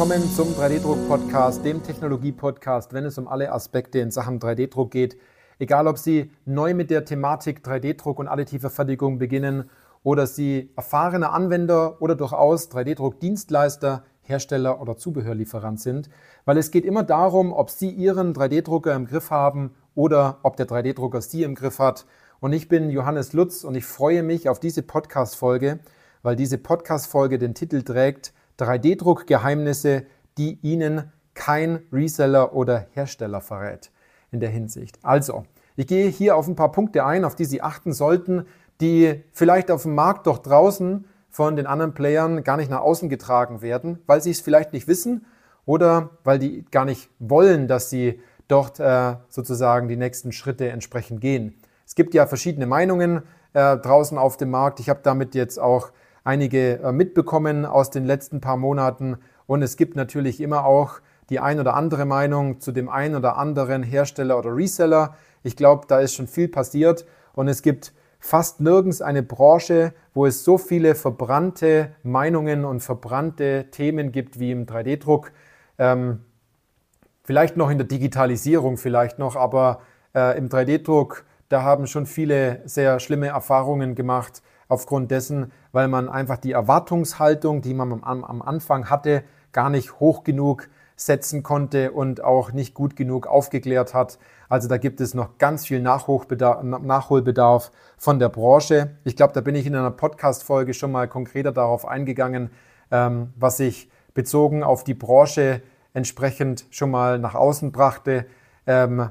Willkommen zum 3D-Druck-Podcast, dem Technologie-Podcast, wenn es um alle Aspekte in Sachen 3D-Druck geht. Egal, ob Sie neu mit der Thematik 3D-Druck und additive Fertigung beginnen oder Sie erfahrene Anwender oder durchaus 3D-Druck-Dienstleister, Hersteller oder Zubehörlieferant sind, weil es geht immer darum, ob Sie Ihren 3D-Drucker im Griff haben oder ob der 3D-Drucker Sie im Griff hat. Und ich bin Johannes Lutz und ich freue mich auf diese Podcast-Folge, weil diese Podcast-Folge den Titel trägt 3D-Druck-Geheimnisse, die Ihnen kein Reseller oder Hersteller verrät in der Hinsicht. Also, ich gehe hier auf ein paar Punkte ein, auf die Sie achten sollten, die vielleicht auf dem Markt doch draußen von den anderen Playern gar nicht nach außen getragen werden, weil sie es vielleicht nicht wissen oder weil die gar nicht wollen, dass sie dort äh, sozusagen die nächsten Schritte entsprechend gehen. Es gibt ja verschiedene Meinungen äh, draußen auf dem Markt. Ich habe damit jetzt auch einige äh, mitbekommen aus den letzten paar Monaten. Und es gibt natürlich immer auch die ein oder andere Meinung zu dem einen oder anderen Hersteller oder Reseller. Ich glaube, da ist schon viel passiert und es gibt fast nirgends eine Branche, wo es so viele verbrannte Meinungen und verbrannte Themen gibt wie im 3D-Druck. Ähm, vielleicht noch in der Digitalisierung, vielleicht noch, aber äh, im 3D-Druck, da haben schon viele sehr schlimme Erfahrungen gemacht aufgrund dessen, weil man einfach die Erwartungshaltung, die man am, am Anfang hatte, gar nicht hoch genug setzen konnte und auch nicht gut genug aufgeklärt hat. Also da gibt es noch ganz viel Nachholbedarf von der Branche. Ich glaube, da bin ich in einer Podcast-Folge schon mal konkreter darauf eingegangen, ähm, was ich bezogen auf die Branche entsprechend schon mal nach außen brachte. Ähm,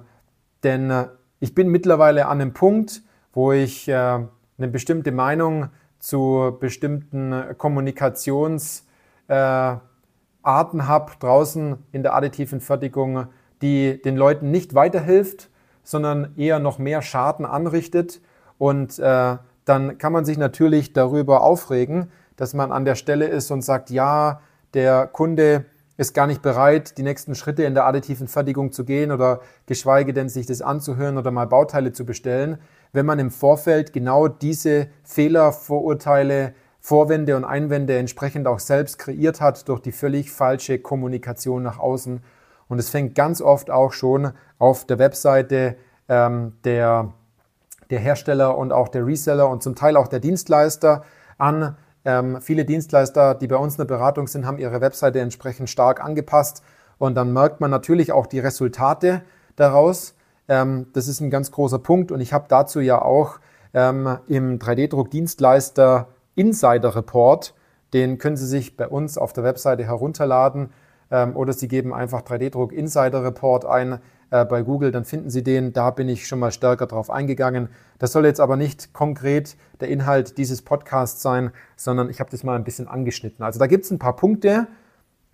denn äh, ich bin mittlerweile an einem Punkt, wo ich äh, eine bestimmte Meinung zu bestimmten Kommunikationsarten äh, habe draußen in der additiven Fertigung, die den Leuten nicht weiterhilft, sondern eher noch mehr Schaden anrichtet. Und äh, dann kann man sich natürlich darüber aufregen, dass man an der Stelle ist und sagt, ja, der Kunde ist gar nicht bereit, die nächsten Schritte in der additiven Fertigung zu gehen oder geschweige denn sich das anzuhören oder mal Bauteile zu bestellen wenn man im Vorfeld genau diese Fehler, Vorurteile, Vorwände und Einwände entsprechend auch selbst kreiert hat durch die völlig falsche Kommunikation nach außen. Und es fängt ganz oft auch schon auf der Webseite ähm, der, der Hersteller und auch der Reseller und zum Teil auch der Dienstleister an. Ähm, viele Dienstleister, die bei uns in der Beratung sind, haben ihre Webseite entsprechend stark angepasst. Und dann merkt man natürlich auch die Resultate daraus. Ähm, das ist ein ganz großer Punkt und ich habe dazu ja auch ähm, im 3D-Druck-Dienstleister Insider Report, den können Sie sich bei uns auf der Webseite herunterladen ähm, oder Sie geben einfach 3D-Druck Insider Report ein äh, bei Google, dann finden Sie den. Da bin ich schon mal stärker drauf eingegangen. Das soll jetzt aber nicht konkret der Inhalt dieses Podcasts sein, sondern ich habe das mal ein bisschen angeschnitten. Also da gibt es ein paar Punkte,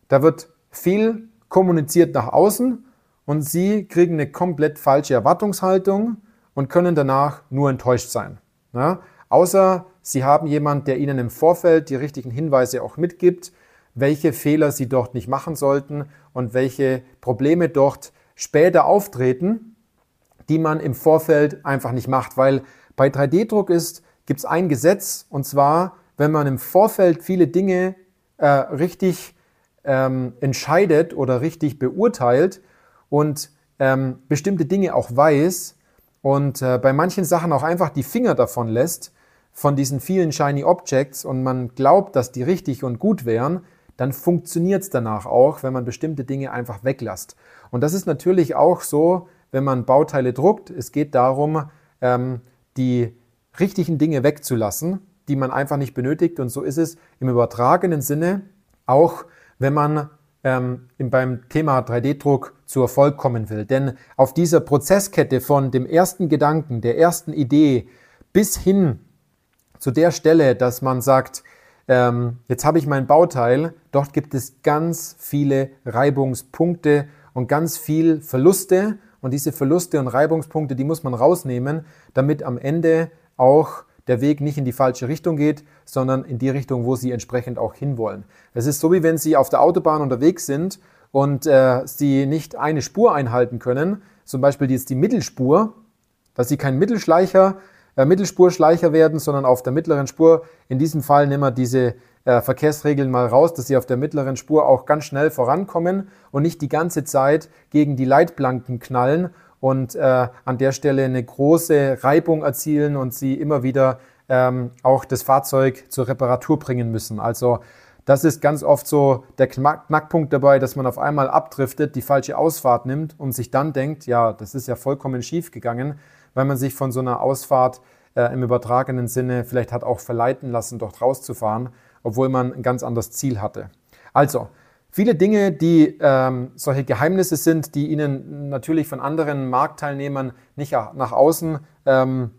da wird viel kommuniziert nach außen und Sie kriegen eine komplett falsche Erwartungshaltung und können danach nur enttäuscht sein. Ja? Außer Sie haben jemanden, der Ihnen im Vorfeld die richtigen Hinweise auch mitgibt, welche Fehler Sie dort nicht machen sollten und welche Probleme dort später auftreten, die man im Vorfeld einfach nicht macht. Weil bei 3D-Druck ist, gibt es ein Gesetz und zwar, wenn man im Vorfeld viele Dinge äh, richtig ähm, entscheidet oder richtig beurteilt, und ähm, bestimmte Dinge auch weiß und äh, bei manchen Sachen auch einfach die Finger davon lässt, von diesen vielen Shiny Objects und man glaubt, dass die richtig und gut wären, dann funktioniert es danach auch, wenn man bestimmte Dinge einfach weglässt. Und das ist natürlich auch so, wenn man Bauteile druckt. Es geht darum, ähm, die richtigen Dinge wegzulassen, die man einfach nicht benötigt. Und so ist es im übertragenen Sinne auch, wenn man ähm, beim Thema 3D-Druck zu Erfolg kommen will. Denn auf dieser Prozesskette von dem ersten Gedanken, der ersten Idee bis hin zu der Stelle, dass man sagt, ähm, jetzt habe ich mein Bauteil, dort gibt es ganz viele Reibungspunkte und ganz viel Verluste. Und diese Verluste und Reibungspunkte, die muss man rausnehmen, damit am Ende auch der Weg nicht in die falsche Richtung geht, sondern in die Richtung, wo Sie entsprechend auch hinwollen. Es ist so, wie wenn Sie auf der Autobahn unterwegs sind und äh, Sie nicht eine Spur einhalten können, zum Beispiel jetzt die Mittelspur, dass Sie kein Mittelschleicher, äh, Mittelspurschleicher werden, sondern auf der mittleren Spur, in diesem Fall nehmen wir diese äh, Verkehrsregeln mal raus, dass sie auf der mittleren Spur auch ganz schnell vorankommen und nicht die ganze Zeit gegen die Leitplanken knallen und äh, an der Stelle eine große Reibung erzielen und sie immer wieder ähm, auch das Fahrzeug zur Reparatur bringen müssen. Also das ist ganz oft so der Knackpunkt dabei, dass man auf einmal abdriftet, die falsche Ausfahrt nimmt und sich dann denkt, ja, das ist ja vollkommen schief gegangen, weil man sich von so einer Ausfahrt äh, im übertragenen Sinne vielleicht hat auch verleiten lassen, dort rauszufahren, obwohl man ein ganz anderes Ziel hatte. Also, viele Dinge, die ähm, solche Geheimnisse sind, die Ihnen natürlich von anderen Marktteilnehmern nicht nach außen ähm,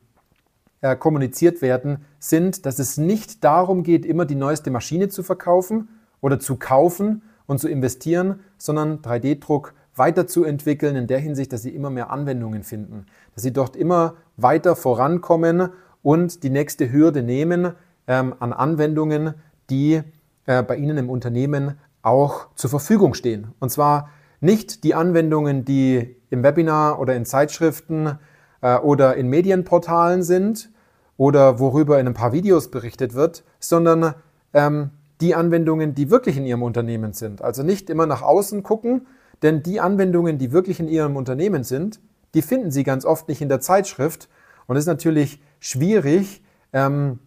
äh, kommuniziert werden, sind, dass es nicht darum geht, immer die neueste Maschine zu verkaufen oder zu kaufen und zu investieren, sondern 3D-Druck weiterzuentwickeln in der Hinsicht, dass sie immer mehr Anwendungen finden, dass sie dort immer weiter vorankommen und die nächste Hürde nehmen ähm, an Anwendungen, die äh, bei Ihnen im Unternehmen auch zur Verfügung stehen. Und zwar nicht die Anwendungen, die im Webinar oder in Zeitschriften äh, oder in Medienportalen sind oder worüber in ein paar Videos berichtet wird, sondern ähm, die Anwendungen, die wirklich in Ihrem Unternehmen sind. Also nicht immer nach außen gucken, denn die Anwendungen, die wirklich in Ihrem Unternehmen sind, die finden Sie ganz oft nicht in der Zeitschrift. Und es ist natürlich schwierig, ähm,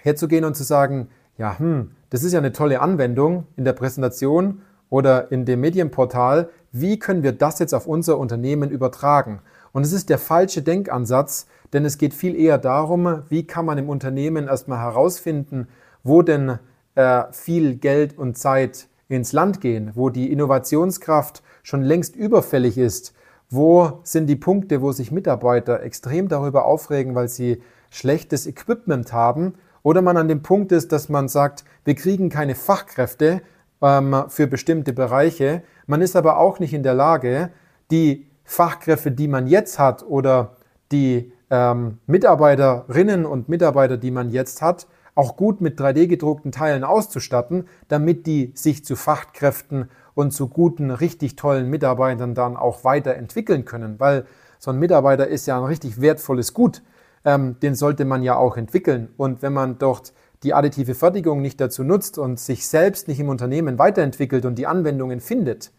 herzugehen und zu sagen, ja, hm, das ist ja eine tolle Anwendung in der Präsentation oder in dem Medienportal. Wie können wir das jetzt auf unser Unternehmen übertragen? Und es ist der falsche Denkansatz, denn es geht viel eher darum, wie kann man im Unternehmen erstmal herausfinden, wo denn äh, viel Geld und Zeit ins Land gehen, wo die Innovationskraft schon längst überfällig ist, wo sind die Punkte, wo sich Mitarbeiter extrem darüber aufregen, weil sie schlechtes Equipment haben, oder man an dem Punkt ist, dass man sagt, wir kriegen keine Fachkräfte ähm, für bestimmte Bereiche, man ist aber auch nicht in der Lage, die Fachkräfte, die man jetzt hat oder die ähm, Mitarbeiterinnen und Mitarbeiter, die man jetzt hat, auch gut mit 3D-gedruckten Teilen auszustatten, damit die sich zu Fachkräften und zu guten, richtig tollen Mitarbeitern dann auch weiterentwickeln können. Weil so ein Mitarbeiter ist ja ein richtig wertvolles Gut. Ähm, den sollte man ja auch entwickeln. Und wenn man dort die additive Fertigung nicht dazu nutzt und sich selbst nicht im Unternehmen weiterentwickelt und die Anwendungen findet,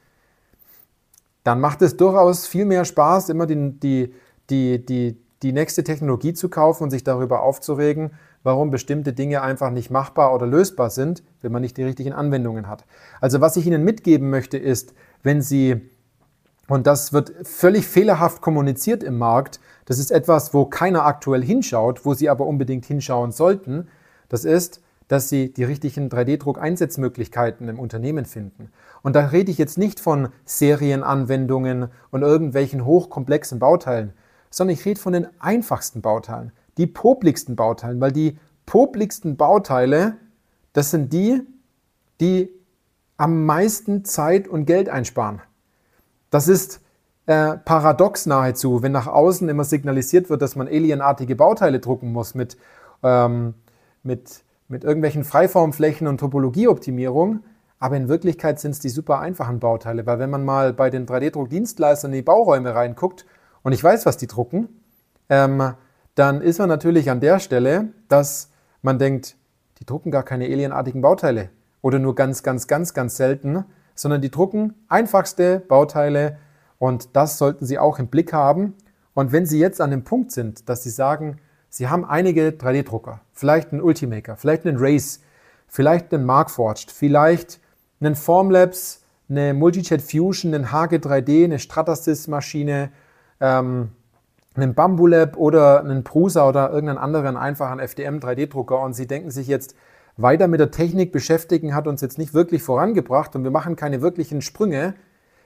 dann macht es durchaus viel mehr Spaß, immer die, die, die, die, die nächste Technologie zu kaufen und sich darüber aufzuregen, warum bestimmte Dinge einfach nicht machbar oder lösbar sind, wenn man nicht die richtigen Anwendungen hat. Also was ich Ihnen mitgeben möchte ist, wenn Sie, und das wird völlig fehlerhaft kommuniziert im Markt, das ist etwas, wo keiner aktuell hinschaut, wo Sie aber unbedingt hinschauen sollten, das ist, dass Sie die richtigen 3D-Druck-Einsatzmöglichkeiten im Unternehmen finden. Und da rede ich jetzt nicht von Serienanwendungen und irgendwelchen hochkomplexen Bauteilen, sondern ich rede von den einfachsten Bauteilen, die popligsten Bauteilen, weil die popligsten Bauteile, das sind die, die am meisten Zeit und Geld einsparen. Das ist äh, paradox nahezu, wenn nach außen immer signalisiert wird, dass man alienartige Bauteile drucken muss mit, ähm, mit, mit irgendwelchen Freiformflächen und Topologieoptimierung. Aber in Wirklichkeit sind es die super einfachen Bauteile, weil wenn man mal bei den 3D-Druckdienstleistern in die Bauräume reinguckt, und ich weiß, was die drucken, ähm, dann ist man natürlich an der Stelle, dass man denkt, die drucken gar keine alienartigen Bauteile oder nur ganz, ganz, ganz, ganz selten, sondern die drucken einfachste Bauteile und das sollten Sie auch im Blick haben. Und wenn Sie jetzt an dem Punkt sind, dass Sie sagen, Sie haben einige 3D-Drucker, vielleicht einen Ultimaker, vielleicht einen Race, vielleicht einen Markforged, vielleicht einen Formlabs, eine Multijet Fusion, einen HG3D, eine Stratasys-Maschine, ähm, einen Bambulab oder einen Prusa oder irgendeinen anderen einfachen FDM 3D-Drucker und Sie denken sich jetzt, weiter mit der Technik beschäftigen hat uns jetzt nicht wirklich vorangebracht und wir machen keine wirklichen Sprünge,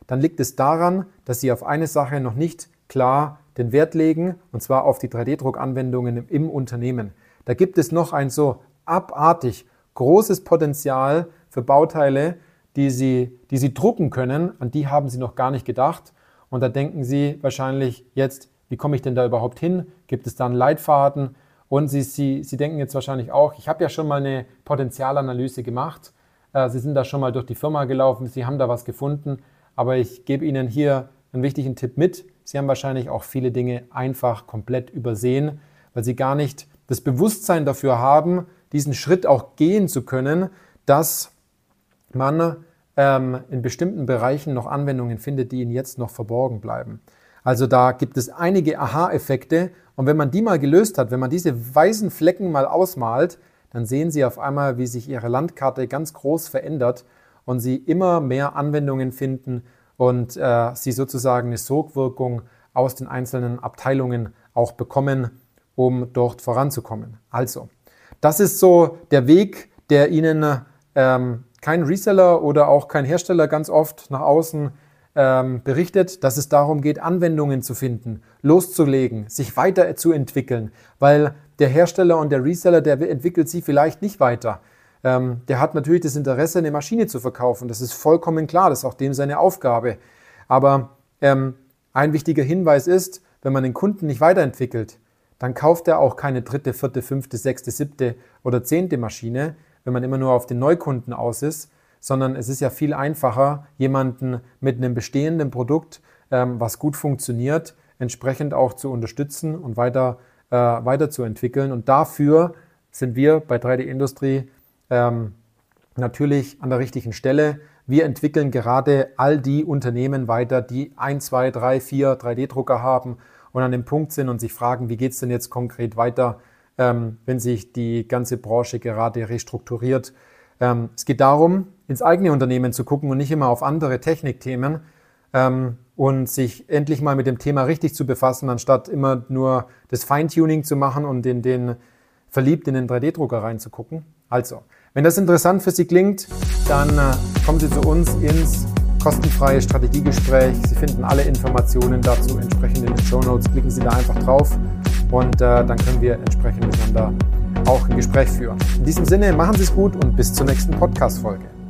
dann liegt es daran, dass Sie auf eine Sache noch nicht klar den Wert legen, und zwar auf die 3D-Druckanwendungen im Unternehmen. Da gibt es noch ein so abartig großes Potenzial für Bauteile, die Sie, die Sie drucken können, an die haben Sie noch gar nicht gedacht. Und da denken Sie wahrscheinlich jetzt, wie komme ich denn da überhaupt hin? Gibt es da einen Leitfaden? Und Sie, Sie, Sie denken jetzt wahrscheinlich auch, ich habe ja schon mal eine Potenzialanalyse gemacht. Äh, Sie sind da schon mal durch die Firma gelaufen, Sie haben da was gefunden. Aber ich gebe Ihnen hier einen wichtigen Tipp mit. Sie haben wahrscheinlich auch viele Dinge einfach komplett übersehen, weil Sie gar nicht das Bewusstsein dafür haben, diesen Schritt auch gehen zu können, dass man ähm, in bestimmten Bereichen noch Anwendungen findet, die Ihnen jetzt noch verborgen bleiben. Also da gibt es einige Aha-Effekte und wenn man die mal gelöst hat, wenn man diese weißen Flecken mal ausmalt, dann sehen Sie auf einmal, wie sich Ihre Landkarte ganz groß verändert und Sie immer mehr Anwendungen finden und äh, Sie sozusagen eine Sogwirkung aus den einzelnen Abteilungen auch bekommen, um dort voranzukommen. Also, das ist so der Weg, der Ihnen ähm, kein Reseller oder auch kein Hersteller ganz oft nach außen ähm, berichtet, dass es darum geht, Anwendungen zu finden, loszulegen, sich weiterzuentwickeln, weil der Hersteller und der Reseller, der entwickelt sie vielleicht nicht weiter. Ähm, der hat natürlich das Interesse, eine Maschine zu verkaufen. Das ist vollkommen klar, das ist auch dem seine Aufgabe. Aber ähm, ein wichtiger Hinweis ist, wenn man den Kunden nicht weiterentwickelt, dann kauft er auch keine dritte, vierte, fünfte, sechste, siebte oder zehnte Maschine, wenn man immer nur auf den Neukunden aus ist, sondern es ist ja viel einfacher, jemanden mit einem bestehenden Produkt, ähm, was gut funktioniert, entsprechend auch zu unterstützen und weiter, äh, weiterzuentwickeln. Und dafür sind wir bei 3D Industrie ähm, natürlich an der richtigen Stelle. Wir entwickeln gerade all die Unternehmen weiter, die ein, zwei, drei, vier 3D-Drucker haben und an dem Punkt sind und sich fragen, wie geht es denn jetzt konkret weiter, ähm, wenn sich die ganze Branche gerade restrukturiert. Es geht darum, ins eigene Unternehmen zu gucken und nicht immer auf andere Technikthemen ähm, und sich endlich mal mit dem Thema richtig zu befassen, anstatt immer nur das Feintuning zu machen und in den verliebt in den 3D-Drucker reinzugucken. Also, wenn das interessant für Sie klingt, dann äh, kommen Sie zu uns ins kostenfreie Strategiegespräch. Sie finden alle Informationen dazu entsprechend in den Show Notes. Klicken Sie da einfach drauf und äh, dann können wir entsprechend miteinander auch ein Gespräch führen. In diesem Sinne, machen Sie es gut und bis zur nächsten Podcast-Folge.